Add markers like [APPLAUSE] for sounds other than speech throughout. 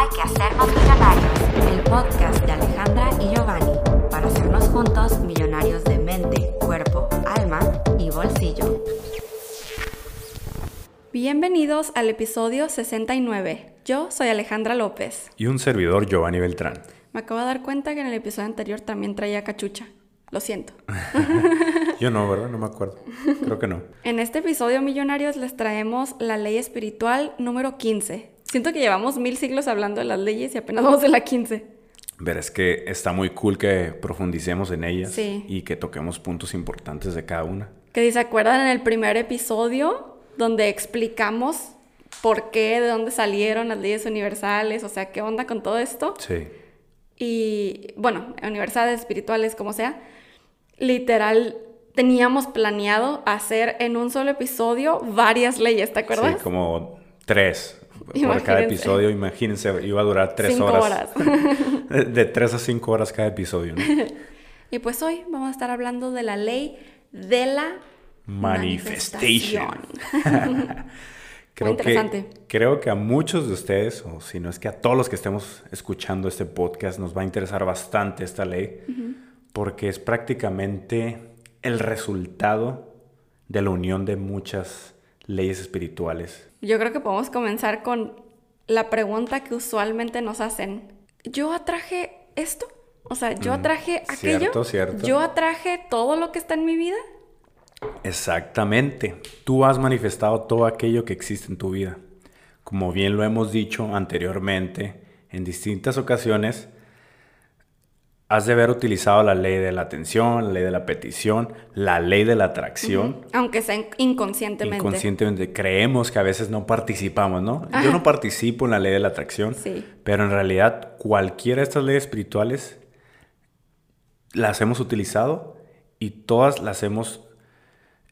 Hay que hacernos millonarios, el podcast de Alejandra y Giovanni, para hacernos juntos millonarios de mente, cuerpo, alma y bolsillo. Bienvenidos al episodio 69. Yo soy Alejandra López. Y un servidor Giovanni Beltrán. Me acabo de dar cuenta que en el episodio anterior también traía cachucha. Lo siento. [LAUGHS] Yo no, ¿verdad? No me acuerdo. Creo que no. En este episodio Millonarios les traemos la ley espiritual número 15. Siento que llevamos mil siglos hablando de las leyes y apenas vamos de la 15. Ver, es que está muy cool que profundicemos en ellas Sí. y que toquemos puntos importantes de cada una. Que si se acuerdan en el primer episodio donde explicamos por qué, de dónde salieron las leyes universales, o sea, qué onda con todo esto. Sí. y bueno, universales, espirituales, como sea, literal teníamos planeado hacer en un solo episodio varias leyes, ¿te acuerdas? Sí, como tres por cada Imagínense. episodio. Imagínense, iba a durar tres Cinco horas. [LAUGHS] de, de tres a cinco horas cada episodio, ¿no? [LAUGHS] Y pues hoy vamos a estar hablando de la ley de la manifestación. [LAUGHS] Creo interesante. que, creo que a muchos de ustedes, o si no es que a todos los que estemos escuchando este podcast, nos va a interesar bastante esta ley, porque es prácticamente el resultado de la unión de muchas leyes espirituales. Yo creo que podemos comenzar con la pregunta que usualmente nos hacen. ¿Yo atraje esto? O sea, ¿yo atraje aquello? Mm, cierto, cierto. ¿Yo atraje todo lo que está en mi vida? Exactamente. Tú has manifestado todo aquello que existe en tu vida. Como bien lo hemos dicho anteriormente, en distintas ocasiones, has de haber utilizado la ley de la atención, la ley de la petición, la ley de la atracción. Aunque sea in- inconscientemente. Inconscientemente creemos que a veces no participamos, ¿no? Yo no participo en la ley de la atracción, Sí. pero en realidad cualquiera de estas leyes espirituales las hemos utilizado y todas las hemos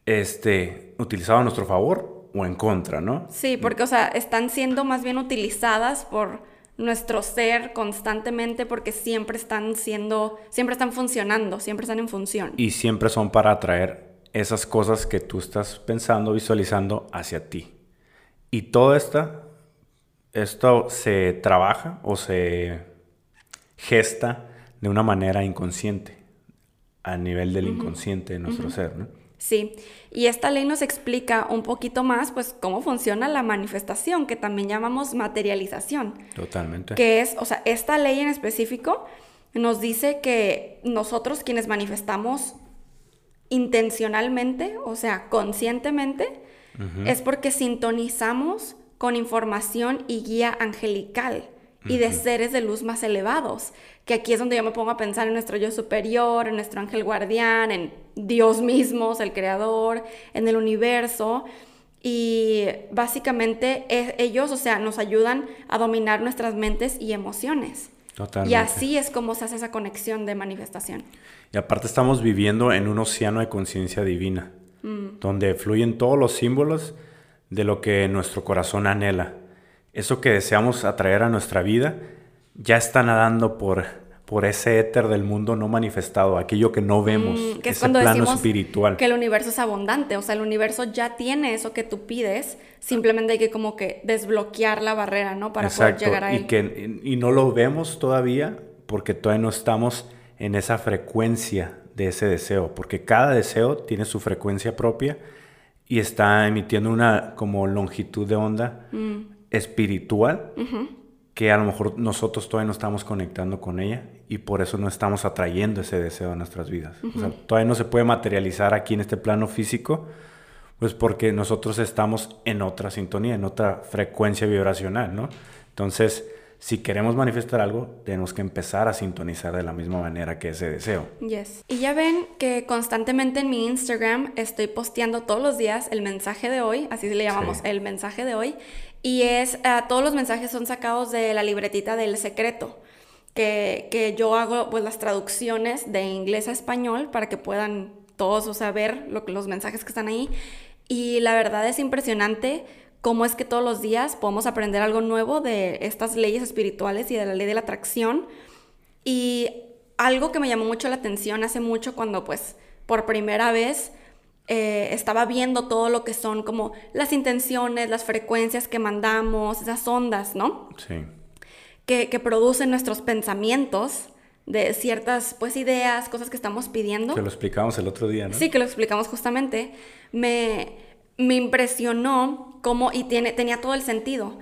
este, utilizado a nuestro favor o en contra, ¿no? Sí, porque, o sea, están siendo más bien utilizadas por nuestro ser constantemente porque siempre están siendo, siempre están funcionando, siempre están en función. Y siempre son para atraer esas cosas que tú estás pensando, visualizando hacia ti. Y todo esta, esto se trabaja o se gesta de una manera inconsciente, a nivel del inconsciente de nuestro ser, ¿no? Sí, y esta ley nos explica un poquito más, pues, cómo funciona la manifestación, que también llamamos materialización. Totalmente. que es, o sea, esta ley en específico nos dice que nosotros quienes manifestamos intencionalmente, o sea, conscientemente, es porque sintonizamos con información y guía angelical y de seres de luz más elevados, que aquí es donde yo me pongo a pensar en nuestro yo superior, en nuestro ángel guardián, en Dios mismo, el creador, en el universo. Y básicamente e- ellos, o sea, nos ayudan a dominar nuestras mentes y emociones. Totalmente. Y así es como se hace esa conexión de manifestación. Y aparte estamos viviendo en un océano de conciencia divina, Mm. donde fluyen todos los símbolos de lo que nuestro corazón anhela. Eso que deseamos atraer a nuestra vida ya está nadando por, por ese éter del mundo no manifestado, aquello que no vemos, Mm, que es ese cuando plano decimos espiritual. que el universo es abundante, o sea, el universo ya tiene eso que tú pides, simplemente hay que como que desbloquear la barrera, ¿no? Para Exacto, poder llegar a y, él. que, y no lo vemos todavía porque todavía no estamos en esa frecuencia de ese deseo, porque cada deseo tiene su frecuencia propia y está emitiendo una como longitud de onda Mm. espiritual que a lo mejor nosotros todavía no estamos conectando con ella y por eso no estamos atrayendo ese deseo a nuestras vidas. O sea, todavía no se puede materializar aquí en este plano físico, pues porque nosotros estamos en otra sintonía, en otra frecuencia vibracional, ¿no? Entonces, si queremos manifestar algo, tenemos que empezar a sintonizar de la misma manera que ese deseo. Yes. Y ya ven que constantemente en mi Instagram estoy posteando todos los días el mensaje de hoy, así le llamamos Sí. el mensaje de hoy, y es, ah, todos los mensajes son sacados de la libretita del secreto, que, que yo hago pues las traducciones de inglés a español para que puedan todos, o sea, ver lo los mensajes que están ahí. Y la verdad es impresionante cómo es que todos los días podemos aprender algo nuevo de estas leyes espirituales y de la ley de la atracción. Y algo que me llamó mucho la atención hace mucho cuando pues por primera vez eh, estaba viendo todo lo que son como las intenciones, las frecuencias que mandamos, esas ondas, ¿no? Sí. que, que producen nuestros pensamientos de ciertas pues ideas, cosas que estamos pidiendo. Que lo explicamos el otro día, ¿no? Sí, que lo explicamos justamente. Me, me impresionó cómo, y tiene, tenía todo el sentido,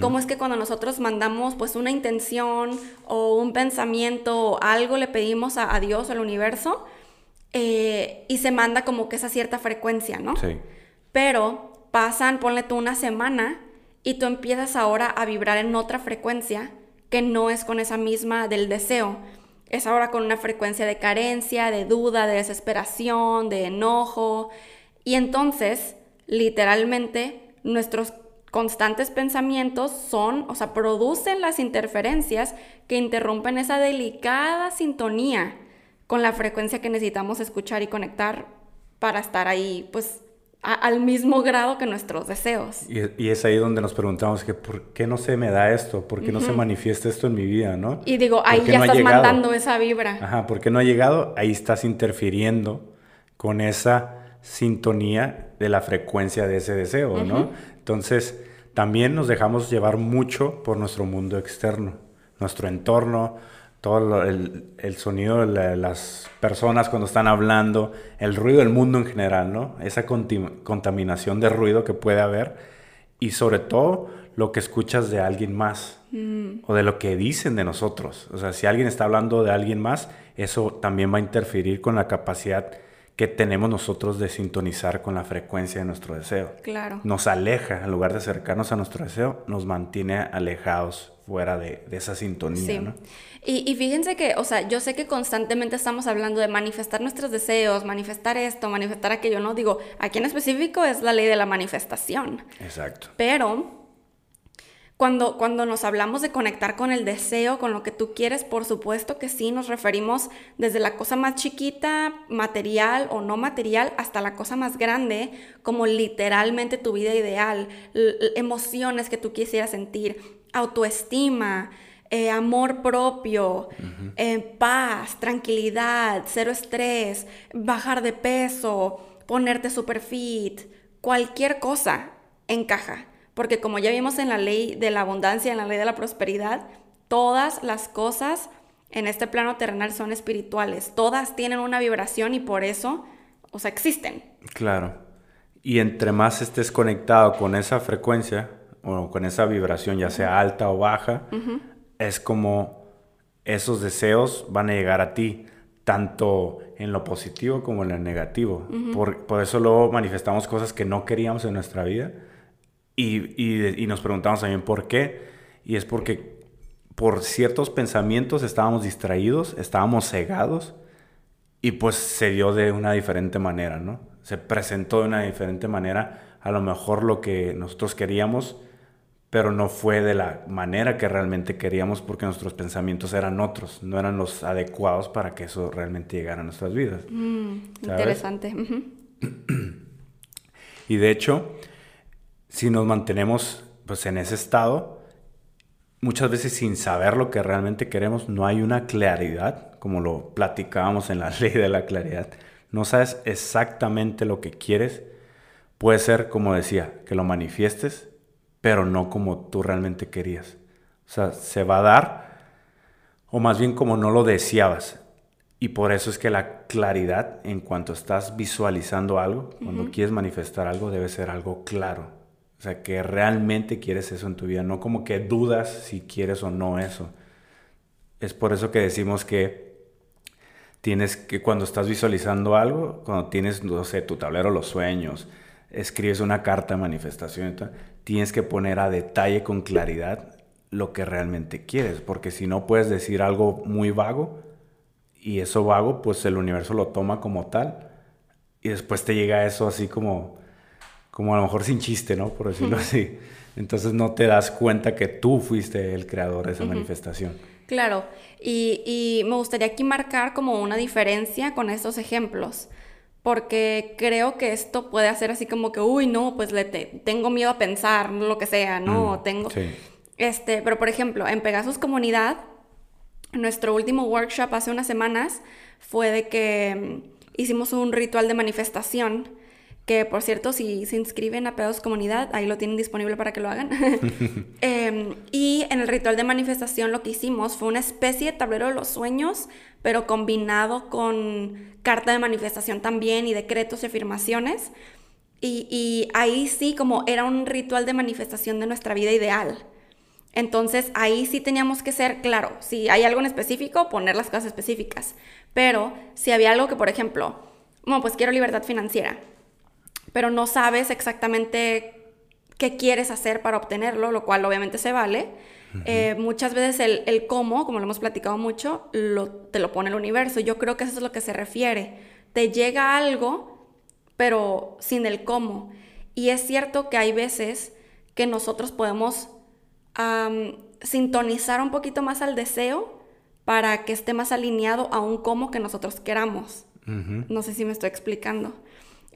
cómo es que cuando nosotros mandamos pues una intención o un pensamiento o algo le pedimos a, a Dios o al universo eh, y se manda como que esa cierta frecuencia, ¿no? Sí. Pero pasan, ponle tú una semana y tú empiezas ahora a vibrar en otra frecuencia que no es con esa misma del deseo. Es ahora con una frecuencia de carencia, de duda, de desesperación, de enojo. Y entonces, literalmente, nuestros constantes pensamientos son, o sea, producen las interferencias que interrumpen esa delicada sintonía con la frecuencia que necesitamos escuchar y conectar para estar ahí, pues, al mismo grado que nuestros deseos. Y, es ahí donde nos preguntamos que por qué no se me da esto, por qué no se manifiesta esto en mi vida, ¿no? Y digo, ahí ya estás mandando esa vibra. Ajá, ¿por qué no ha llegado? Ahí estás interfiriendo con esa sintonía de la frecuencia de ese deseo, ¿no? Entonces, también nos dejamos llevar mucho por nuestro mundo externo, nuestro entorno, todo el, el, sonido de las personas cuando están hablando, el ruido del mundo en general, ¿no? Esa contaminación de ruido que puede haber y sobre todo lo que escuchas de alguien más mm. o de lo que dicen de nosotros. O sea, si alguien está hablando de alguien más, eso también va a interferir con la capacidad que tenemos nosotros de sintonizar con la frecuencia de nuestro deseo. Claro. Nos aleja, en lugar de acercarnos a nuestro deseo, nos mantiene alejados fuera de, de esa sintonía, sí. ¿no? Y, y, fíjense que, o sea, yo sé que constantemente estamos hablando de manifestar nuestros deseos, manifestar esto, manifestar aquello, ¿no? Digo, aquí en específico es la ley de la manifestación. Exacto. Pero cuando, cuando nos hablamos de conectar con el deseo, con lo que tú quieres, por supuesto que sí, nos referimos desde la cosa más chiquita, material o no material, hasta la cosa más grande, como literalmente tu vida ideal, emociones que tú quisieras sentir, autoestima, eh, amor propio, eh, paz, tranquilidad, cero estrés, bajar de peso, ponerte super fit, cualquier cosa encaja. Porque como ya vimos en la ley de la abundancia, en la ley de la prosperidad, todas las cosas en este plano terrenal son espirituales. Todas tienen una vibración y por eso, o sea, existen. Claro. Y entre más estés conectado con esa frecuencia o con esa vibración, ya sea alta o baja, es como esos deseos van a llegar a ti, tanto en lo positivo como en lo negativo. por, por, eso luego manifestamos cosas que no queríamos en nuestra vida y, y, y, nos preguntamos también por qué. Y es porque por ciertos pensamientos estábamos distraídos, estábamos cegados y pues se dio de una diferente manera, ¿no? Se presentó de una diferente manera a lo mejor lo que nosotros queríamos pero no fue de la manera que realmente queríamos porque nuestros pensamientos eran otros, no eran los adecuados para que eso realmente llegara a nuestras vidas. Mm, interesante. y de hecho, si nos mantenemos pues en ese estado, muchas veces sin saber lo que realmente queremos, no hay una claridad, como lo platicábamos en la [LAUGHS] ley de la claridad. No sabes exactamente lo que quieres. Puede ser, como decía, que lo manifiestes, pero no como tú realmente querías. O sea, se va a dar, o más bien como no lo deseabas. Y por eso es que la claridad en cuanto estás visualizando algo, cuando quieres manifestar algo, debe ser algo claro. O sea, que realmente quieres eso en tu vida, no como que dudas si quieres o no eso. Es por eso que decimos que tienes que cuando estás visualizando algo, cuando tienes, no sé, tu tablero los sueños, escribes una carta de manifestación, tienes que poner a detalle con claridad lo que realmente quieres, porque si no puedes decir algo muy vago y eso vago, pues el universo lo toma como tal y después te llega eso así como, como a lo mejor sin chiste, ¿no? Por decirlo así. Entonces no te das cuenta que tú fuiste el creador de esa manifestación. Claro, y, y me gustaría aquí marcar como una diferencia con estos ejemplos porque creo que esto puede hacer así como que, uy, no, pues le tengo miedo a pensar, lo que sea, ¿no? Mm, tengo... Este, pero por ejemplo, en Pegasus Comunidad, nuestro último workshop hace unas semanas fue de que mm, hicimos un ritual de manifestación que por cierto, si se inscriben a Pedos Comunidad, ahí lo tienen disponible para que lo hagan. [LAUGHS] Em, y en el ritual de manifestación lo que hicimos fue una especie de tablero de los sueños, pero combinado con carta de manifestación también y decretos y afirmaciones. Y, y ahí sí, como era un ritual de manifestación de nuestra vida ideal. Entonces ahí sí teníamos que ser, claro, si hay algo en específico, poner las cosas específicas. Pero si había algo que, por ejemplo, bueno, pues quiero libertad financiera pero no sabes exactamente qué quieres hacer para obtenerlo, lo cual obviamente se vale. Eh, muchas veces el, el, cómo, como lo hemos platicado mucho, lo, te lo pone el universo. Yo creo que eso es lo que se refiere. Te llega algo, pero sin el cómo. Y es cierto que hay veces que nosotros podemos sintonizar un poquito más al deseo para que esté más alineado a un cómo que nosotros queramos. No sé si me estoy explicando.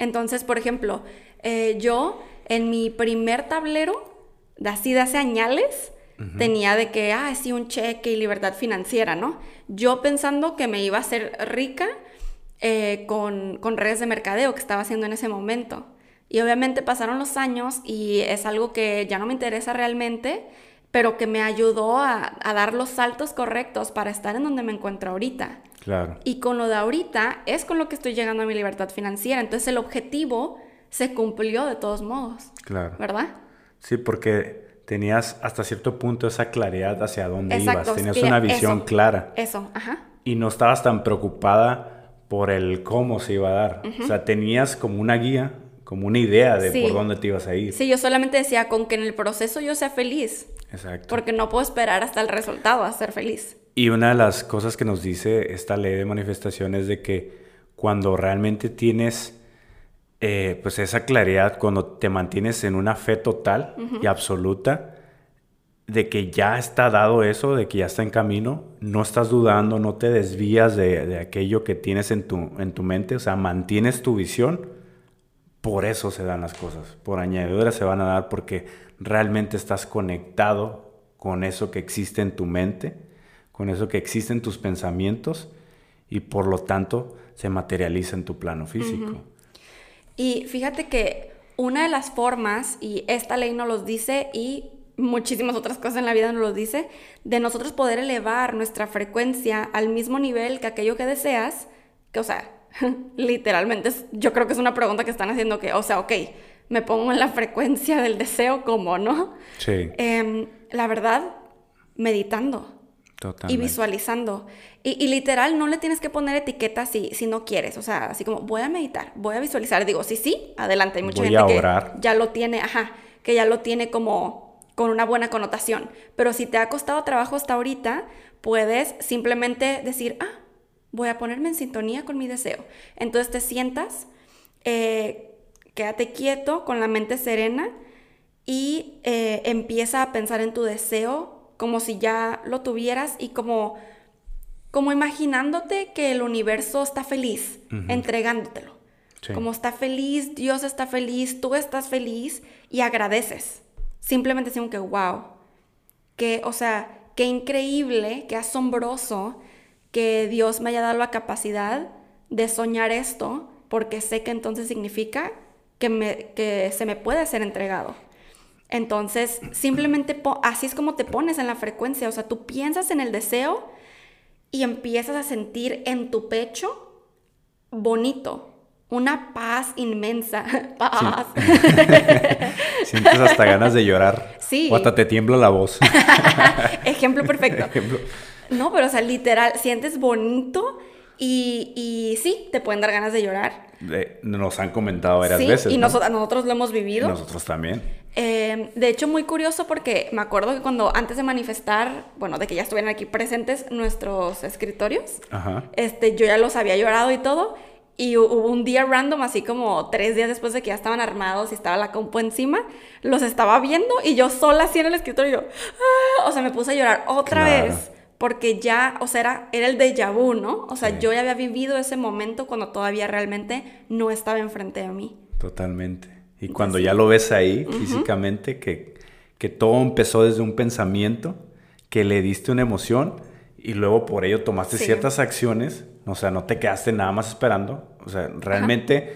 Entonces, por ejemplo, eh, yo en mi primer tablero, de así de hace añales, tenía de que, ah, sí, un cheque y libertad financiera, ¿no? Yo pensando que me iba a ser rica eh, con, con redes de mercadeo que estaba haciendo en ese momento. Y obviamente pasaron los años y es algo que ya no me interesa realmente, pero que me ayudó a, a, dar los saltos correctos para estar en donde me encuentro ahorita. Claro. Y con lo de ahorita es con lo que estoy llegando a mi libertad financiera. Entonces el objetivo se cumplió de todos modos. Claro. ¿Verdad? Sí, porque tenías hasta cierto punto esa claridad hacia dónde ibas. Tenías una visión clara. Eso, ajá. Y no estabas tan preocupada por el cómo se iba a dar. O sea, tenías como una guía, como una idea de por dónde te ibas a ir. Sí, yo solamente decía con que en el proceso yo sea feliz. Exacto. Porque no puedo esperar hasta el resultado a ser feliz. Y una de las cosas que nos dice esta ley de manifestación es de que cuando realmente tienes eh, pues esa claridad, cuando te mantienes en una fe total y absoluta, de que ya está dado eso, de que ya está en camino, no estás dudando, no te desvías de, de aquello que tienes en tu, en tu mente, o sea, mantienes tu visión, por eso se dan las cosas, por añadidura se van a dar porque realmente estás conectado con eso que existe en tu mente con eso que existe en tus pensamientos y por lo tanto se materializa en tu plano físico. Y fíjate que una de las formas, y esta ley nos los dice y muchísimas otras cosas en la vida nos lo dice, de nosotros poder elevar nuestra frecuencia al mismo nivel que aquello que deseas, que o sea, [LAUGHS] literalmente yo creo que es una pregunta que están haciendo que, o sea, ok, me pongo en la frecuencia del deseo, ¿cómo no? Sí. Em, la verdad, meditando y visualizando. Y, literal, no le tienes que poner etiquetas si, si no quieres. O sea, así como, voy a meditar, voy a visualizar. Digo, sí, sí, adelante. Hay mucha gente que ya lo tiene, ajá, que ya lo tiene como con una buena connotación. Pero si te ha costado trabajo hasta ahorita, puedes simplemente decir, ah, voy a ponerme en sintonía con mi deseo. Entonces te sientas, eh, quédate quieto, con la mente serena y eh, empieza a pensar en tu deseo como si ya lo tuvieras y como, como imaginándote que el universo está feliz, entregándotelo. Como está feliz, Dios está feliz, tú estás feliz y agradeces. Simplemente decimos que, wow, que, o sea, qué increíble, qué asombroso que Dios me haya dado la capacidad de soñar esto, porque sé que entonces significa que, me, que se me puede ser entregado. Entonces, simplemente así es como te pones en la frecuencia, o sea, tú piensas en el deseo y empiezas a sentir en tu pecho bonito, una paz inmensa, [LAUGHS] paz. [LAUGHS] Sientes hasta ganas de llorar. Sí. O hasta te tiembla la voz. [LAUGHS] Ejemplo perfecto. No, pero o sea, literal, sientes bonito y, y sí, te pueden dar ganas de llorar. nos han comentado varias veces. Y nosotros, nosotros lo hemos vivido. nosotros también. Eh, de hecho, muy curioso porque me acuerdo que cuando antes de manifestar, bueno, de que ya estuvieran aquí presentes nuestros escritorios, este, yo ya los había llorado y todo. Y hubo un día random, así como tres días después de que ya estaban armados y estaba la compu encima, los estaba viendo y yo sola así en el escritorio, ah", o sea, me puse a llorar otra vez porque ya, o sea, era, era el déjà vu, ¿no? O sea, yo ya había vivido ese momento cuando todavía realmente no estaba enfrente de mí. Totalmente. Y cuando ya lo ves ahí físicamente, que, que todo empezó desde un pensamiento, que le diste una emoción y luego por ello tomaste ciertas acciones, o sea, no te quedaste nada más esperando, o sea, realmente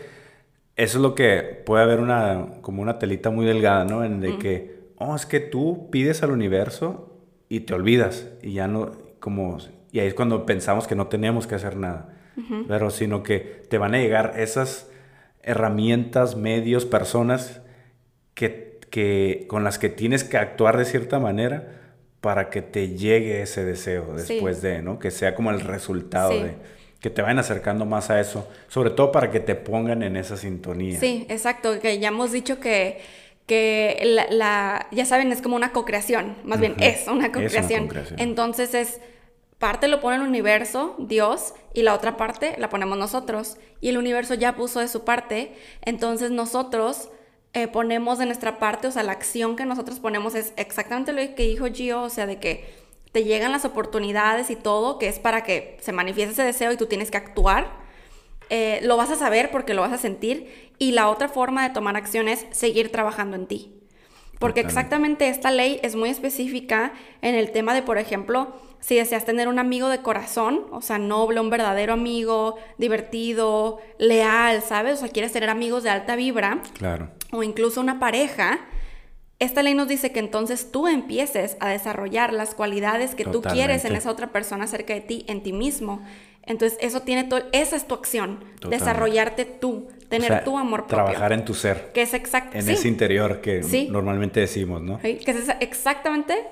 eso es lo que puede haber una, como una telita muy delgada, ¿no? En de que, oh, es que tú pides al universo y te olvidas y ya no, como, y ahí es cuando pensamos que no tenemos que hacer nada, pero sino que te van a llegar esas herramientas, medios, personas que, que, con las que tienes que actuar de cierta manera para que te llegue ese deseo después de, ¿no? Que sea como el resultado de que te vayan acercando más a eso, sobre todo para que te pongan en esa sintonía. Sí, exacto, que ya hemos dicho que, que la, ya saben, es como una co-creación, más bien es una co-creación. Entonces es, parte lo pone el universo, Dios, y la otra parte la ponemos nosotros. Y el universo ya puso de su parte, entonces nosotros eh, ponemos de nuestra parte, o sea, la acción que nosotros ponemos es exactamente lo que dijo Gio, o sea, de que te llegan las oportunidades y todo, que es para que se manifieste ese deseo y tú tienes que actuar. Eh, lo vas a saber porque lo vas a sentir. Y la otra forma de tomar acción es seguir trabajando en ti. Porque exactamente esta ley es muy específica en el tema de, por ejemplo, si deseas tener un amigo de corazón, o sea, noble, un verdadero amigo, divertido, leal, ¿sabes? O sea, quieres tener amigos de alta vibra. Claro. O incluso una pareja, esta ley nos dice que entonces tú empieces a desarrollar las cualidades que tú quieres en esa otra persona cerca de ti, en ti mismo. Entonces, eso tiene todo, esa es tu acción, desarrollarte tú, tener tu amor propio. Trabajar en tu ser. Que es exacto. En ese interior que normalmente decimos, ¿no? Que es exactamente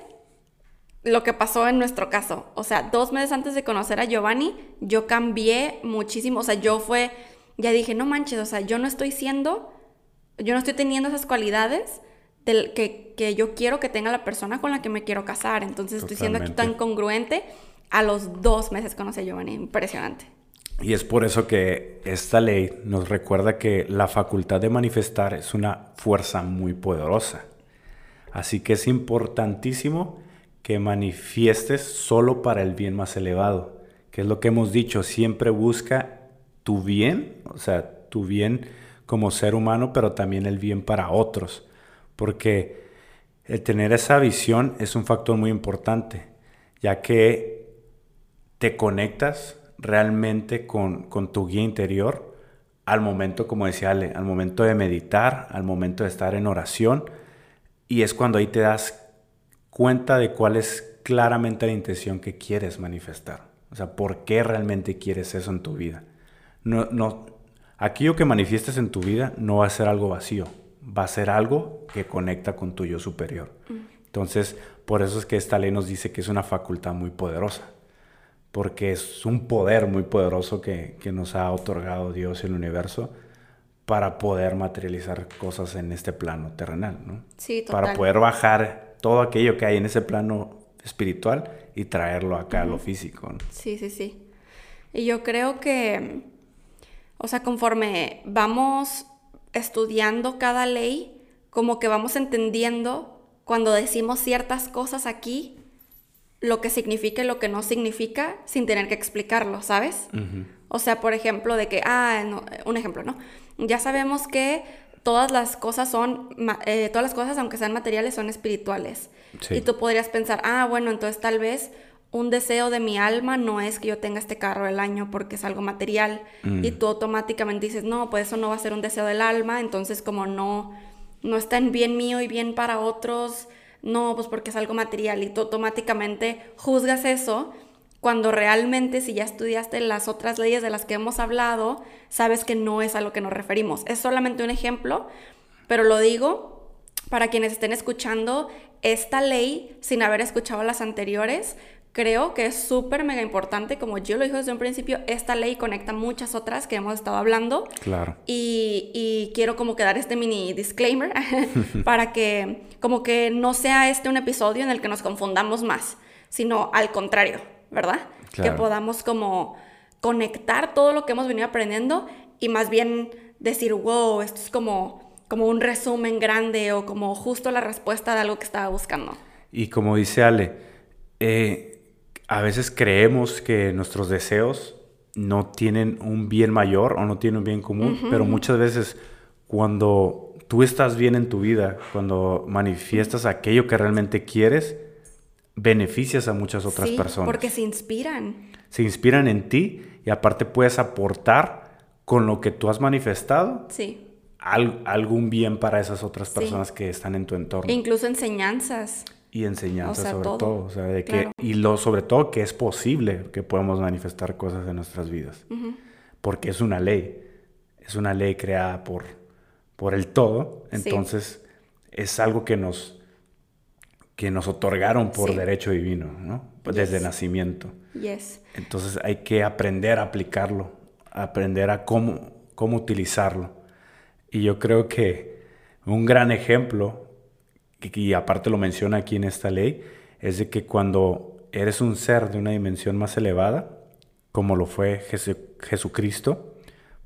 lo que pasó en nuestro caso. O sea, dos meses antes de conocer a Giovanni, yo cambié muchísimo. O sea, yo fue, ya dije, no manches, o sea, yo no estoy siendo, yo no estoy teniendo esas cualidades del que, que, yo quiero que tenga la persona con la que me quiero casar. Entonces estoy siendo aquí tan congruente. A los dos meses conocí a Giovanni. Impresionante. Y es por eso que esta ley nos recuerda que la facultad de manifestar es una fuerza muy poderosa. Así que es importantísimo que manifiestes solo para el bien más elevado, que es lo que hemos dicho, siempre busca tu bien, o sea, tu bien como ser humano, pero también el bien para otros porque el tener esa visión es un factor muy importante, ya que te conectas realmente con, tu guía interior al momento, como decía Ale, al momento de meditar, al momento de estar en oración, y es cuando ahí te das cuenta de cuál es claramente la intención que quieres manifestar. O sea, por qué realmente quieres eso en tu vida. No, no, aquello que manifiestes en tu vida no va a ser algo vacío, va a ser algo que conecta con tu yo superior. Entonces, por eso es que esta ley nos dice que es una facultad muy poderosa, porque es un poder muy poderoso que, nos ha otorgado Dios y el universo para poder materializar cosas en este plano terrenal, ¿no? Sí, Para poder bajar todo aquello que hay en ese plano espiritual y traerlo acá a lo físico. Sí, sí, sí. Y yo creo que, o sea, conforme vamos estudiando cada ley, como que vamos entendiendo cuando decimos ciertas cosas aquí, lo que significa y lo que no significa, sin tener que explicarlo, ¿sabes? O sea, por ejemplo, de que, ah, un ejemplo, ¿no? Ya sabemos que todas las cosas son, eh, todas las cosas, aunque sean materiales, son espirituales. Y tú podrías pensar, ah, bueno, entonces tal vez un deseo de mi alma no es que yo tenga este carro del año porque es algo material y mm. tú automáticamente dices, no, pues eso no va a ser un deseo del alma, entonces como no, no está en bien mío y bien para otros, no, pues porque es algo material y tú automáticamente juzgas eso cuando realmente si ya estudiaste las otras leyes de las que hemos hablado, sabes que no es a lo que nos referimos. Es solamente un ejemplo, pero lo digo para quienes estén escuchando esta ley sin haber escuchado las anteriores, creo que es súper mega importante, como yo lo dije desde un principio, esta ley conecta muchas otras que hemos estado hablando. Claro. Y, quiero como que dar este mini disclaimer [LAUGHS] para que como que no sea este un episodio en el que nos confundamos más, sino al contrario, ¿verdad? Que podamos como conectar todo lo que hemos venido aprendiendo y más bien decir, wow, esto es como, como un resumen grande o como justo la respuesta de algo que estaba buscando. Y como dice Ale, eh, a veces creemos que nuestros deseos no tienen un bien mayor o no tienen un bien común, pero muchas veces cuando tú estás bien en tu vida, cuando manifiestas aquello que realmente quieres, beneficias a muchas otras personas. Porque se inspiran. Se inspiran en ti y aparte puedes aportar con lo que tú has manifestado. Sí. algún bien para esas otras personas que están en tu entorno. incluso enseñanzas. Y enseñanzas sobre todo. O sea, de que, y lo sobre todo que es posible que podamos manifestar cosas en nuestras vidas. Porque es una ley. Es una ley creada por, por el todo. Entonces, es algo que nos, que nos otorgaron por derecho divino, ¿no? Desde nacimiento. Yes. Entonces hay que aprender a aplicarlo, aprender a cómo, cómo utilizarlo. Y yo creo que un gran ejemplo, y aparte lo menciona aquí en esta ley, es de que cuando eres un ser de una dimensión más elevada, como lo fue Jesucristo,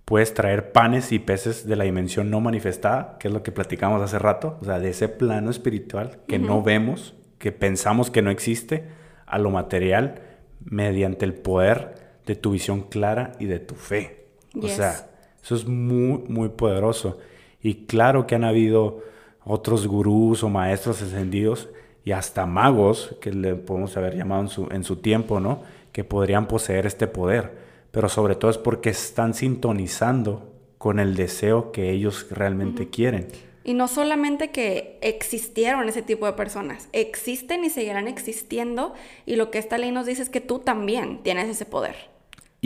puedes traer panes y peces de la dimensión no manifestada, que es lo que platicamos hace rato, o sea, de ese plano espiritual que no vemos, que pensamos que no existe, a lo material mediante el poder de tu visión clara y de tu fe. O sea, eso es muy, muy poderoso. Y claro que han habido otros gurús o maestros ascendidos y hasta magos, que le podemos haber llamado en su, en su tiempo, ¿no? Que podrían poseer este poder pero sobre todo es porque están sintonizando con el deseo que ellos realmente quieren. Y no solamente que existieron ese tipo de personas, existen y seguirán existiendo y lo que esta ley nos dice es que tú también tienes ese poder.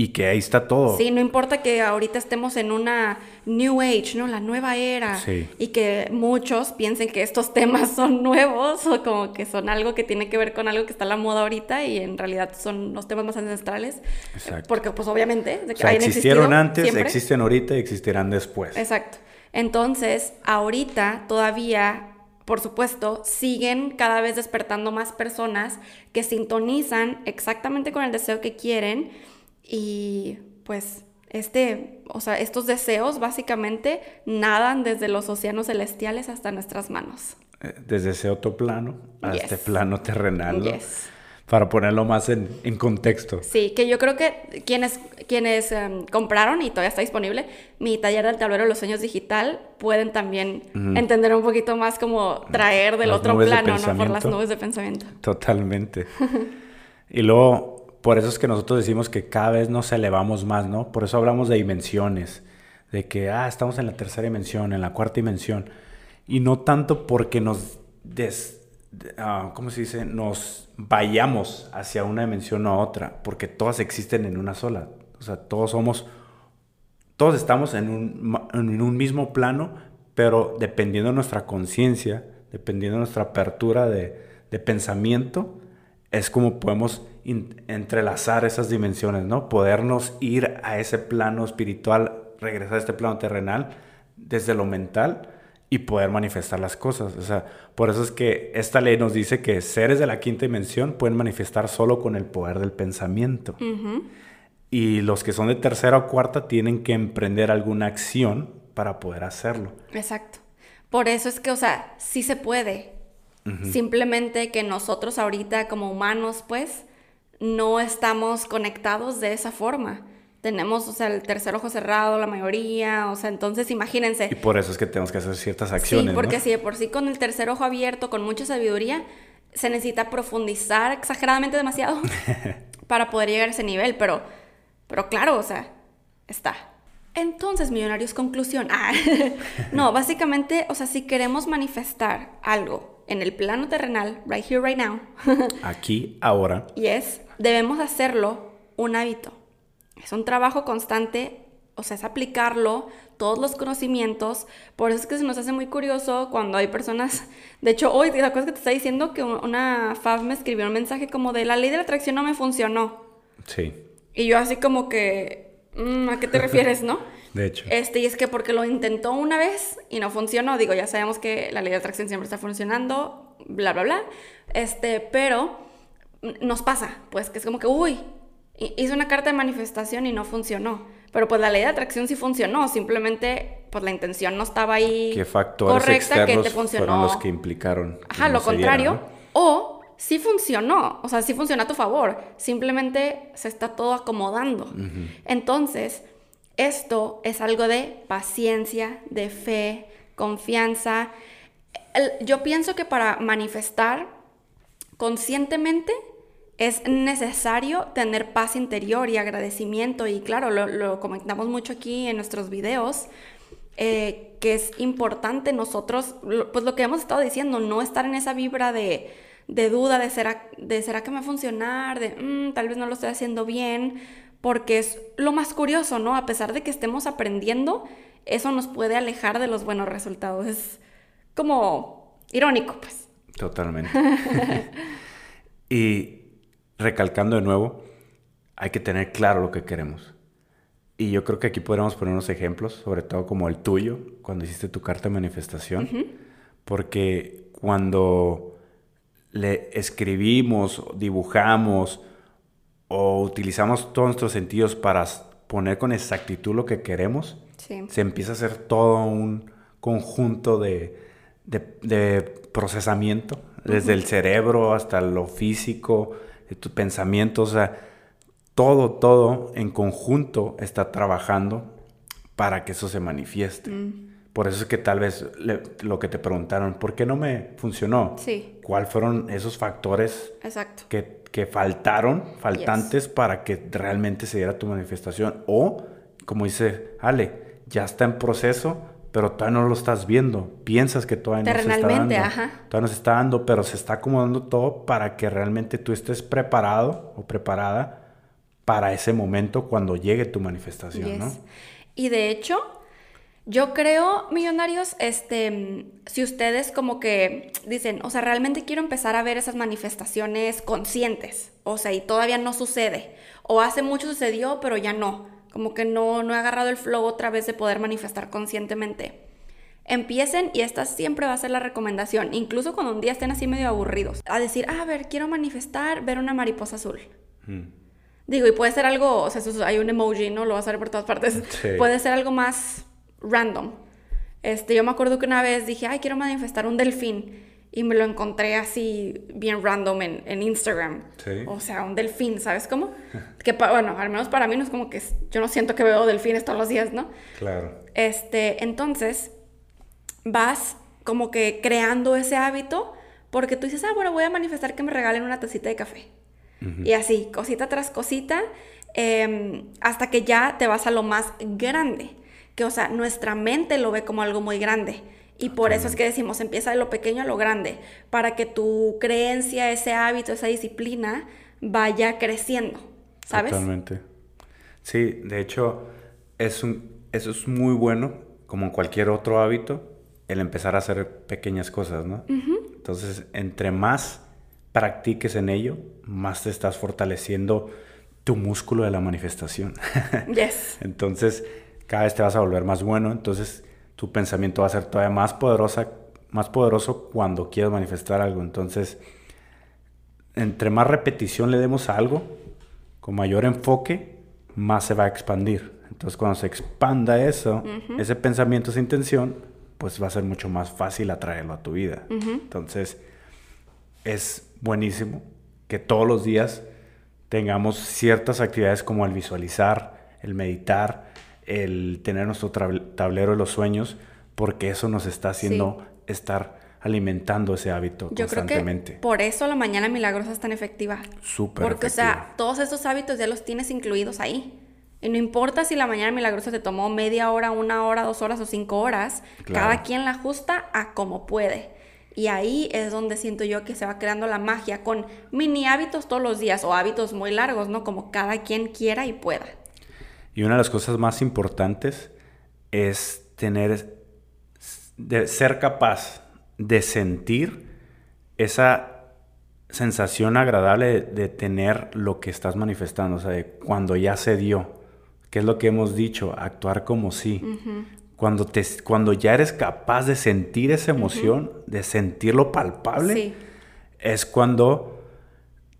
Y que ahí está todo. Sí, no importa que ahorita estemos en una New Age, ¿no? La nueva era. Sí. Y que muchos piensen que estos temas [LAUGHS] son nuevos o como que son algo que tiene que ver con algo que está a la moda ahorita y en realidad son los temas más ancestrales. Exacto. Porque pues obviamente... De que existieron antes, existen ahorita y existirán después. Exacto. Entonces, ahorita todavía por supuesto, siguen cada vez despertando más personas que sintonizan exactamente con el deseo que quieren y pues este, o sea, estos deseos básicamente nadan desde los océanos celestiales hasta nuestras manos. Eh, desde ese otro plano a este plano terrenal. Para ponerlo más en, contexto. Sí, que yo creo que quienes, quienes em, compraron y todavía está disponible mi taller del tablero de los sueños digital pueden también entender un poquito más como traer del otro plano, ¿no? Por las nubes de pensamiento. Totalmente. [LAUGHS] y luego por eso es que nosotros decimos que cada vez nos elevamos más, ¿no? Por eso hablamos de dimensiones, de que, ah, estamos en la tercera dimensión, en la cuarta dimensión, y no tanto porque nos, des, ah, ¿cómo se dice? Nos vayamos hacia una dimensión o otra, porque todas existen en una sola. O sea, todos somos, todos estamos en un, en un mismo plano, pero dependiendo de nuestra conciencia, dependiendo de nuestra apertura de, de pensamiento, es como podemos entrelazar esas dimensiones, ¿no? Podernos ir a ese plano espiritual, regresar a este plano terrenal desde lo mental y poder manifestar las cosas. O sea, por eso es que esta ley nos dice que seres de la quinta dimensión pueden manifestar solo con el poder del pensamiento. Y los que son de tercera o cuarta tienen que emprender alguna acción para poder hacerlo. Exacto. Por eso es que, o sea, sí se puede. Simplemente que nosotros ahorita como humanos, pues, no estamos conectados de esa forma. Tenemos, o sea, el tercer ojo cerrado, la mayoría, o sea, entonces imagínense. Y por eso es que tenemos que hacer ciertas acciones. Sí, porque si de por sí con el tercer ojo abierto, con mucha sabiduría, se necesita profundizar exageradamente demasiado [LAUGHS] para poder llegar a ese nivel, pero, pero claro, o sea, está. Entonces, millonarios, conclusión. Ah, [LAUGHS] no, básicamente, o sea, si queremos manifestar algo en el plano terrenal, right here, right now. [LAUGHS] Aquí, ahora. Yes, debemos hacerlo un hábito. Es un trabajo constante, o sea, es aplicarlo, todos los conocimientos. Por eso es que se nos hace muy curioso cuando hay personas. De hecho, hoy, ¿te acuerdas que te está diciendo que una FAB me escribió un mensaje como de la ley de la atracción no me funcionó? Sí. Y yo, así como que, mm, ¿a qué te refieres, no? [LAUGHS] De hecho. Este, y es que porque lo intentó una vez y no funcionó, digo, ya sabemos que la ley de atracción siempre está funcionando, bla, bla, bla. Este, pero nos pasa, pues, que es como que, uy, hice una carta de manifestación y no funcionó. Pero pues la ley de atracción sí funcionó, simplemente pues la intención no estaba ahí ¿Qué factores correcta que te funcionó. fueron los que implicaron. Ajá, lo contrario. O sí funcionó, o sea, sí funcionó a tu favor, simplemente se está todo acomodando. Entonces, esto es algo de paciencia, de fe, confianza. yo pienso que para manifestar conscientemente es necesario tener paz interior y agradecimiento y claro, lo, comentamos mucho aquí en nuestros videos. eh, que es importante nosotros, pues lo que hemos estado diciendo, no estar en esa vibra de, de duda, de será, de será que me va a funcionar, de mm, tal vez no lo estoy haciendo bien, porque es lo más curioso, ¿no? A pesar de que estemos aprendiendo, eso nos puede alejar de los buenos resultados. Es como irónico, pues. Totalmente. [LAUGHS] y recalcando de nuevo, hay que tener claro lo que queremos. Y yo creo que aquí podríamos poner unos ejemplos, sobre todo como el tuyo, cuando hiciste tu carta de manifestación, porque cuando le escribimos, dibujamos o utilizamos todos nuestros sentidos para poner con exactitud lo que queremos, se empieza a hacer todo un conjunto de, procesamiento, desde el cerebro hasta lo físico, de tus pensamientos, o sea, todo, todo en conjunto está trabajando para que eso se manifieste. Mm. Por eso es que tal vez lo que te preguntaron, ¿por qué no me funcionó? Sí. ¿Cuáles fueron esos factores Exacto. Que, que faltaron, faltantes para que realmente se diera tu manifestación? O, como dice Ale, ya está en proceso, pero todavía no lo estás viendo. Piensas que todavía no se está dando. Ajá. Todavía no se está dando, pero se está acomodando todo para que realmente tú estés preparado o preparada para ese momento cuando llegue tu manifestación, ¿no? Y de hecho, yo creo, millonarios, este, si ustedes como que dicen, o sea, realmente quiero empezar a ver esas manifestaciones conscientes, o sea, y todavía no sucede, o hace mucho sucedió, pero ya no, como que no, no he agarrado el flow otra vez de poder manifestar conscientemente. Empiecen y esta siempre va a ser la recomendación, incluso cuando un día estén así medio aburridos, a decir, ah, a ver, quiero manifestar ver una mariposa azul. Mm. Digo, y puede ser algo, o sea, hay un emoji, ¿no? Lo vas a ver por todas partes. Puede ser algo más random. Este, yo me acuerdo que una vez dije, ay, quiero manifestar un delfín. Y me lo encontré así bien random en, en Instagram. O sea, un delfín, ¿sabes cómo? [LAUGHS] que bueno, al menos para mí no es como que yo no siento que veo delfines todos los días, ¿no? Claro. Este, entonces, vas como que creando ese hábito porque tú dices, ah, bueno, voy a manifestar que me regalen una tacita de café. Y así, cosita tras cosita, em, hasta que ya te vas a lo más grande que, o sea, nuestra mente lo ve como algo muy grande. Y por eso es que decimos, empieza de lo pequeño a lo grande, para que tu creencia, ese hábito, esa disciplina vaya creciendo, ¿sabes? Totalmente. Sí, de hecho, es un, eso es muy bueno, como cualquier otro hábito, el empezar a hacer pequeñas cosas, ¿no? Entonces, entre más practiques en ello, más te estás fortaleciendo tu músculo de la manifestación. [LAUGHS] Yes. Entonces, cada vez te vas a volver más bueno, entonces tu pensamiento va a ser todavía más poderosa, más poderoso cuando quieras manifestar algo. Entonces, entre más repetición le demos a algo, con mayor enfoque, más se va a expandir. Entonces, cuando se expanda eso, ese pensamiento, esa intención, pues va a ser mucho más fácil atraerlo a tu vida. Entonces, es buenísimo que todos los días tengamos ciertas actividades como el visualizar, el meditar, el tener nuestro tablero de los sueños, porque eso nos está haciendo estar alimentando ese hábito Yo constantemente. Creo que por eso la mañana milagrosa es tan efectiva. Súper Porque, o sea, todos esos hábitos ya los tienes incluidos ahí. Y no importa si la mañana milagrosa te tomó media hora, una hora, dos horas o cinco horas, cada quien la ajusta a como puede. Y ahí es donde siento yo que se va creando la magia con mini hábitos todos los días o hábitos muy largos, ¿no? Como cada quien quiera y pueda. Y una de las cosas más importantes es tener, de ser capaz de sentir esa sensación agradable de, tener lo que estás manifestando, o sea, de cuando ya se dio, que es lo que hemos dicho, actuar como si. cuando, te, cuando ya eres capaz de sentir esa emoción, de sentirlo palpable, es cuando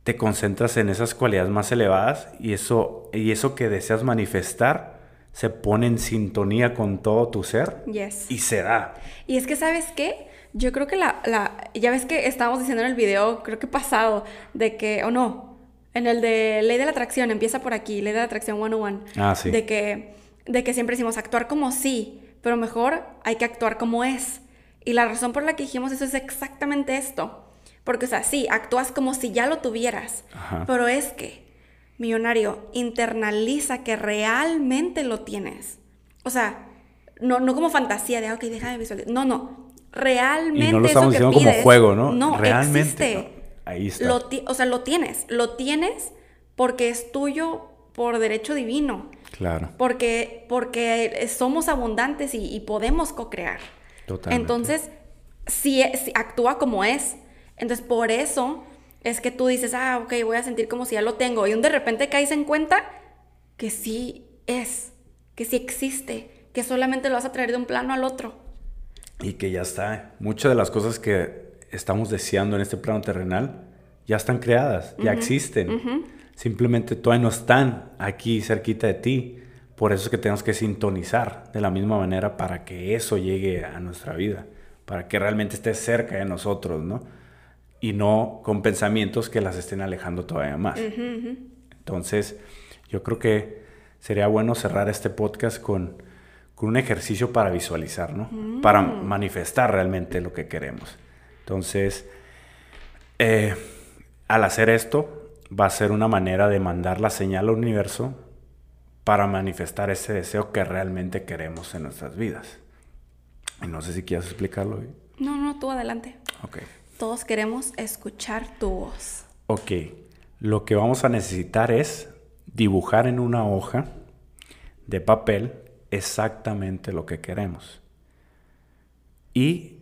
te concentras en esas cualidades más elevadas y eso, y eso que deseas manifestar se pone en sintonía con todo tu ser y se da. Y es que, ¿sabes qué? Yo creo que la, la, ya ves que estábamos diciendo en el video, creo que pasado, de que, o no, en el de ley de la atracción, empieza por aquí, ley de la atracción 101. Ah, sí. De que, de que siempre decimos actuar como sí, pero mejor hay que actuar como es. Y la razón por la que dijimos eso es exactamente esto. Porque, o sea, sí, actúas como si ya lo tuvieras, pero es que, millonario, internaliza que realmente lo tienes. O sea, no, no como fantasía de, ah, ok, déjame visualizar. No, no. Realmente Y no lo eso estamos que diciendo como pides, juego, ¿no? No, Realmente, existe. ¿no? Ahí está. Lo o sea, lo tienes. Lo tienes porque es tuyo por derecho divino. Claro, Porque, porque somos abundantes y, y podemos co-crear. totalmente. Entonces, si, si actúa como es. Entonces, por eso es que tú dices, ah, ok, voy a sentir como si ya lo tengo. Y un de repente caes en cuenta que sí es, que sí existe, que solamente lo vas a traer de un plano al otro. Y que ya está. Muchas de las cosas que estamos deseando en este plano terrenal ya están creadas, ya existen. Simplemente todavía no están aquí cerquita de ti. Por eso es que tenemos que sintonizar de la misma manera para que eso llegue a nuestra vida, para que realmente esté cerca de nosotros, ¿no? Y no con pensamientos que las estén alejando todavía más. Entonces, yo creo que sería bueno cerrar este podcast con, con un ejercicio para visualizar, ¿no? Para manifestar realmente lo que queremos. Entonces, eh, al hacer esto, va a ser una manera de mandar la señal al universo para manifestar ese deseo que realmente queremos en nuestras vidas. Y no sé si quieres explicarlo. No, no, tú adelante. Ok. Todos queremos escuchar tu voz. Ok, lo que vamos a necesitar es dibujar en una hoja de papel exactamente lo que queremos. Y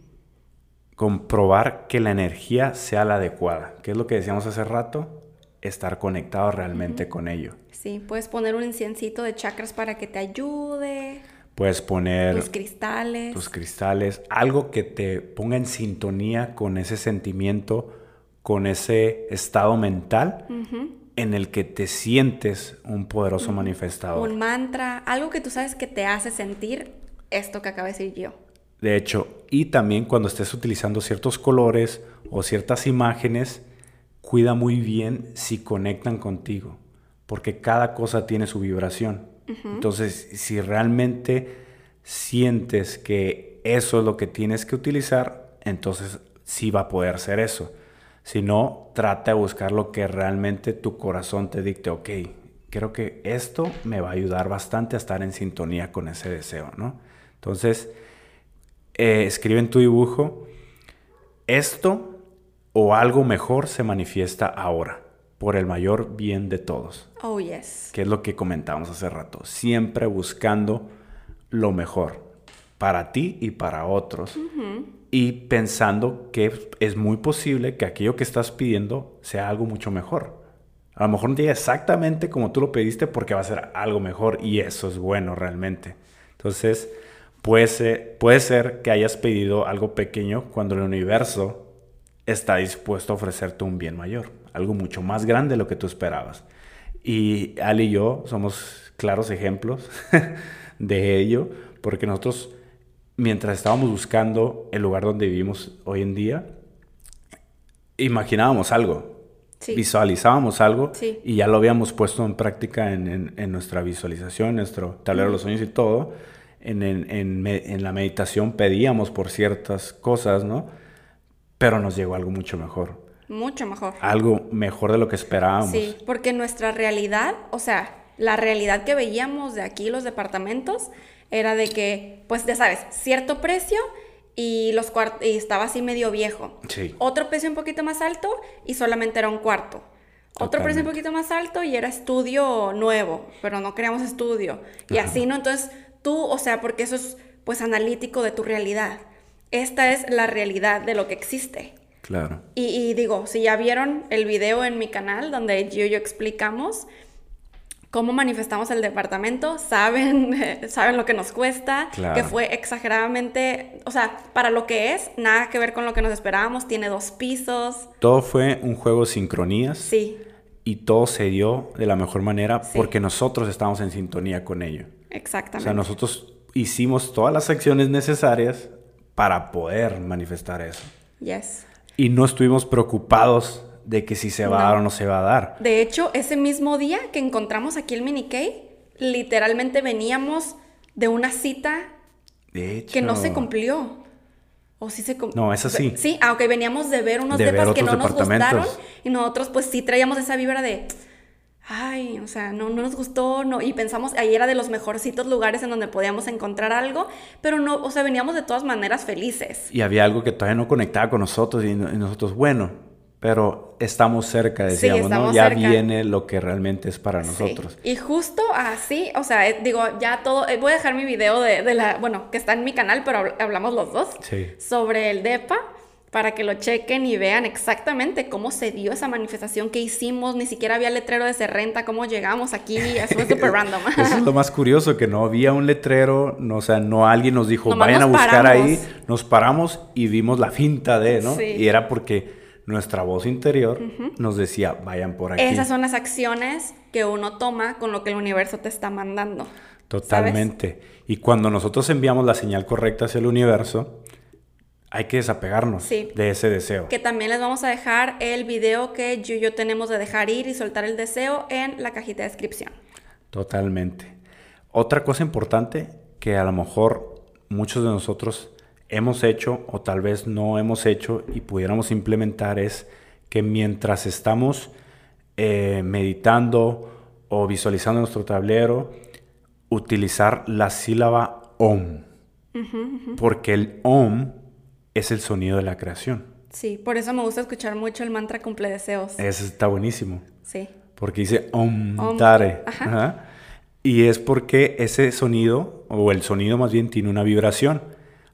comprobar que la energía sea la adecuada. ¿Qué es lo que decíamos hace rato? Estar conectado realmente con ello. Sí, puedes poner un inciencito de chakras para que te ayude, Puedes poner tus cristales. tus cristales, algo que te ponga en sintonía con ese sentimiento, con ese estado mental en el que te sientes un poderoso manifestador. un mantra, algo que tú sabes que te hace sentir esto que acaba de decir yo. De hecho, y también cuando estés utilizando ciertos colores o ciertas imágenes, cuida muy bien si conectan contigo, porque cada cosa tiene su vibración. Entonces, si realmente sientes que eso es lo que tienes que utilizar, entonces sí va a poder ser eso. Si no, trata de buscar lo que realmente tu corazón te dicte, ok, creo que esto me va a ayudar bastante a estar en sintonía con ese deseo, ¿no? Entonces, eh, escribe en tu dibujo, esto o algo mejor se manifiesta ahora, por el mayor bien de todos, Oh, yes. que es lo que comentábamos hace rato, siempre buscando lo mejor para ti y para otros, y pensando que es muy posible que aquello que estás pidiendo sea algo mucho mejor. A lo mejor no llega exactamente como tú lo pediste porque va a ser algo mejor y eso es bueno realmente. Entonces, puede ser, puede ser que hayas pedido algo pequeño cuando el universo está dispuesto a ofrecerte un bien mayor, algo mucho más grande de lo que tú esperabas. Y Ali y yo somos claros ejemplos [LAUGHS] de ello, porque nosotros, mientras estábamos buscando el lugar donde vivimos hoy en día, imaginábamos algo, Sí. visualizábamos algo Sí. y ya lo habíamos puesto en práctica en, en- en nuestra visualización, nuestro tablero de los sueños y todo. En, en la meditación pedíamos por ciertas cosas, ¿no? Pero nos llegó algo mucho mejor. Mucho mejor. Algo mejor de lo que esperábamos. Sí, porque nuestra realidad, o sea, la realidad que veíamos de aquí, los departamentos, era de que, pues ya sabes, cierto precio y, los y estaba así medio viejo. Sí. Otro precio un poquito más alto y solamente era un cuarto. Otro precio un poquito más alto y era estudio nuevo, pero no queríamos estudio. Y Ajá. así, ¿no? Entonces tú, o sea, porque eso es pues analítico de tu realidad. Esta es la realidad de lo que existe. Claro. Y, y digo, si ya vieron el video en mi canal donde yo y yo explicamos cómo manifestamos el departamento, [LAUGHS] saben, saben lo que nos cuesta, Claro. que fue exageradamente, o sea, para lo que es, nada que ver con lo que nos esperábamos, tiene dos pisos, Todo fue un juego de sincronías sí, y todo se dio de la mejor manera Sí. porque nosotros estábamos en sintonía con ello. O exactamente. sea, nosotros hicimos todas las acciones necesarias para poder manifestar eso. Yes. Y no estuvimos preocupados de que si se va a dar o no se va a dar. De hecho, ese mismo día que encontramos aquí el mini K, literalmente veníamos de una cita De hecho. que no se cumplió. O sí se. No, esa sí. Sí, aunque veníamos de ver unos De ver depas que otros no nos gustaron y nosotros pues sí traíamos esa vibra de ay, o sea, no, no nos gustó, no, y pensamos, ahí era de los mejorcitos lugares en donde podíamos encontrar algo, pero no, o sea, veníamos de todas maneras felices. Y había algo que todavía no conectaba con nosotros y, nosotros, bueno, pero estamos cerca, decíamos, ¿no? Ya viene lo que realmente es para nosotros. Y justo así, o sea, eh, digo, ya todo, eh, voy a dejar mi video de, de, la, bueno, que está en mi canal, pero hablamos los dos, sí. sobre el DEPA para que lo chequen y vean exactamente cómo se dio esa manifestación que hicimos. Ni siquiera había letrero de Serrenta, cómo llegamos aquí. [LAUGHS] Eso fue súper random. Eso es lo más curioso, que no había un letrero, no, o sea, no alguien nos dijo, vayan a buscar ahí. Nos paramos y vimos la finta de, ¿no? Y era porque nuestra voz interior nos decía, vayan por aquí. Esas son las acciones que uno toma con lo que el universo te está mandando. Totalmente. Y cuando nosotros enviamos la señal correcta hacia el universo, hay que desapegarnos de ese deseo. Que también les vamos a dejar el video que yo y yo tenemos de dejar ir y soltar el deseo en la cajita de descripción. Totalmente. Otra cosa importante que a lo mejor muchos de nosotros hemos hecho o tal vez no hemos hecho y pudiéramos implementar es que mientras estamos eh, meditando o visualizando nuestro tablero, utilizar la sílaba OM. Porque el OM es el sonido de la creación. Sí, por eso me gusta escuchar mucho el mantra cumple deseos. Ese está buenísimo. Sí. Porque dice Om, Tare. Ajá. Y es porque ese sonido, o el sonido más bien, tiene una vibración.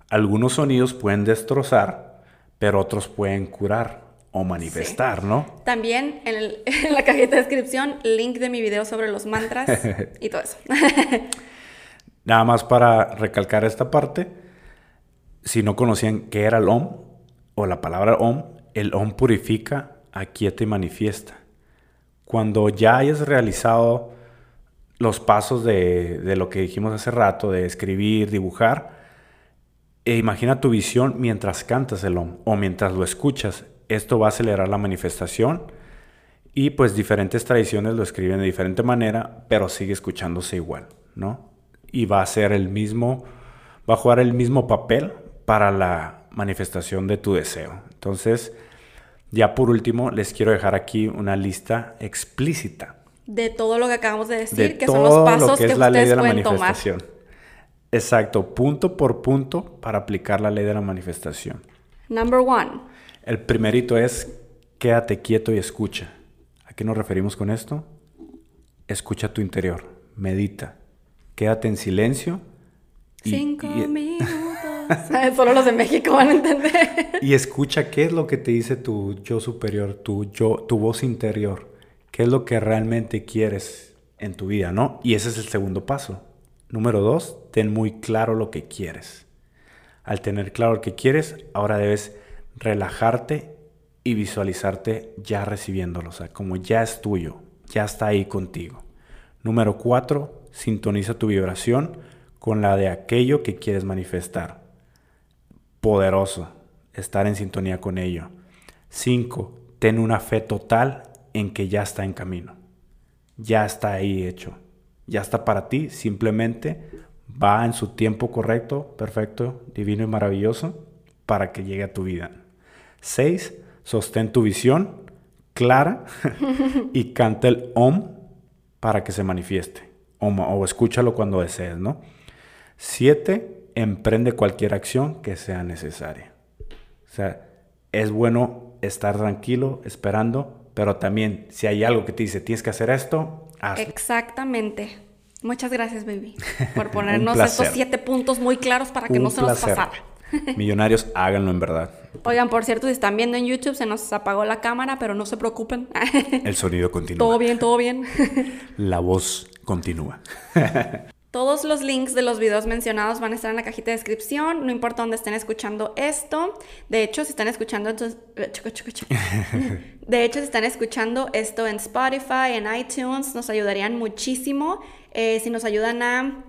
Algunos sonidos pueden destrozar, pero otros pueden curar o manifestar, ¿no? También en, [LAUGHS] en, la cajita de descripción, link de mi video sobre los mantras [LAUGHS] y todo eso. [LAUGHS] Nada más para recalcar esta parte si no conocían qué era el OM o la palabra OM, el OM purifica, aquieta y manifiesta. Cuando ya hayas realizado los pasos de, lo que dijimos hace rato, de escribir, dibujar, e imagina tu visión mientras cantas el OM o mientras lo escuchas. Esto va a acelerar la manifestación y pues diferentes tradiciones lo escriben de diferente manera, pero sigue escuchándose igual, ¿no? Y va a ser el mismo, va a jugar el mismo papel para la manifestación de tu deseo. Entonces, ya por último, les quiero dejar aquí una lista explícita. De todo lo que acabamos de decir, que son los pasos que, es la ley de la manifestación. Exacto, punto por punto para aplicar la ley de la manifestación. Number one. El primerito es quédate quieto y escucha. ¿A qué nos referimos con esto? Escucha tu interior, medita, quédate en silencio. Cinco minutos. [LAUGHS] Solo los de México van a entender. Y escucha qué es lo que te dice tu yo superior, tu yo, tu voz interior. ¿Qué es lo que realmente quieres en tu vida, no? Y ese es el segundo paso. Número dos, ten muy claro lo que quieres. Al tener claro lo que quieres, ahora debes relajarte y visualizarte ya recibiéndolo, o sea, como ya es tuyo, ya está ahí contigo. Número cuatro, sintoniza tu vibración con la de aquello que quieres manifestar poderoso estar en sintonía con ello. Cinco, ten una fe total en que ya está en camino. Ya está ahí hecho. Ya está para ti. Simplemente va en su tiempo correcto, perfecto, divino y maravilloso para que llegue a tu vida. Seis, sostén tu visión clara [LAUGHS] y canta el OM para que se manifieste. o escúchalo cuando desees, ¿no? Siete, emprende cualquier acción que sea necesaria. O sea, es bueno estar tranquilo, esperando, pero también si hay algo que te dice, tienes que hacer esto, hazlo. Exactamente. Muchas gracias, baby, [LAUGHS] por ponernos estos siete puntos muy claros para que no se nos pasara. [LAUGHS] Millonarios, háganlo en verdad. Oigan, por cierto, si están viendo en YouTube, se nos apagó la cámara, pero no se preocupen. El sonido [LAUGHS] continúa. Todo bien, todo bien. La voz continúa. Todos los links de los videos mencionados van a estar en la cajita de descripción, no importa dónde estén escuchando esto. De hecho, si están escuchando entonces, [LAUGHS] De hecho, si están escuchando esto en Spotify, en iTunes, nos ayudarían muchísimo eh, si nos ayudan a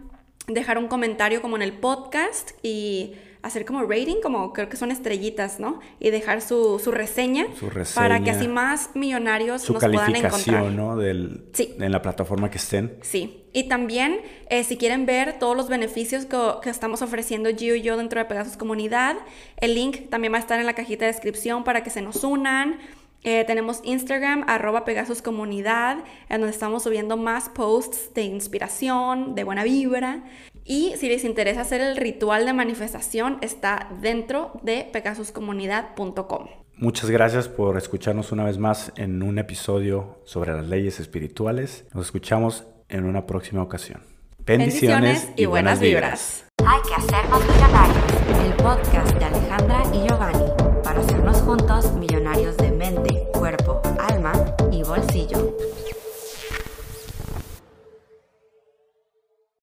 dejar un comentario como en el podcast y hacer como rating, como creo que son estrellitas, ¿no? Y dejar su, su, reseña, su reseña, para que así más millonarios su nos puedan encontrar. ¿no? Del, sí. En la plataforma que estén. Sí. Y también, eh, si quieren ver todos los beneficios que, que, estamos ofreciendo Gio y yo dentro de Pegasus Comunidad, el link también va a estar en la cajita de descripción para que se nos unan. Eh, tenemos Instagram, arroba Pegasus Comunidad, en donde estamos subiendo más posts de inspiración, de buena vibra. Y si les interesa hacer el ritual de manifestación, está dentro de pegasuscomunidad.com. Muchas gracias por escucharnos una vez más en un episodio sobre las leyes espirituales. Nos escuchamos en una próxima ocasión. Bendiciones, y, buenas vibras. Hay que hacernos millonarios. El podcast de Alejandra y Giovanni juntos millonarios de mente, cuerpo, alma y bolsillo.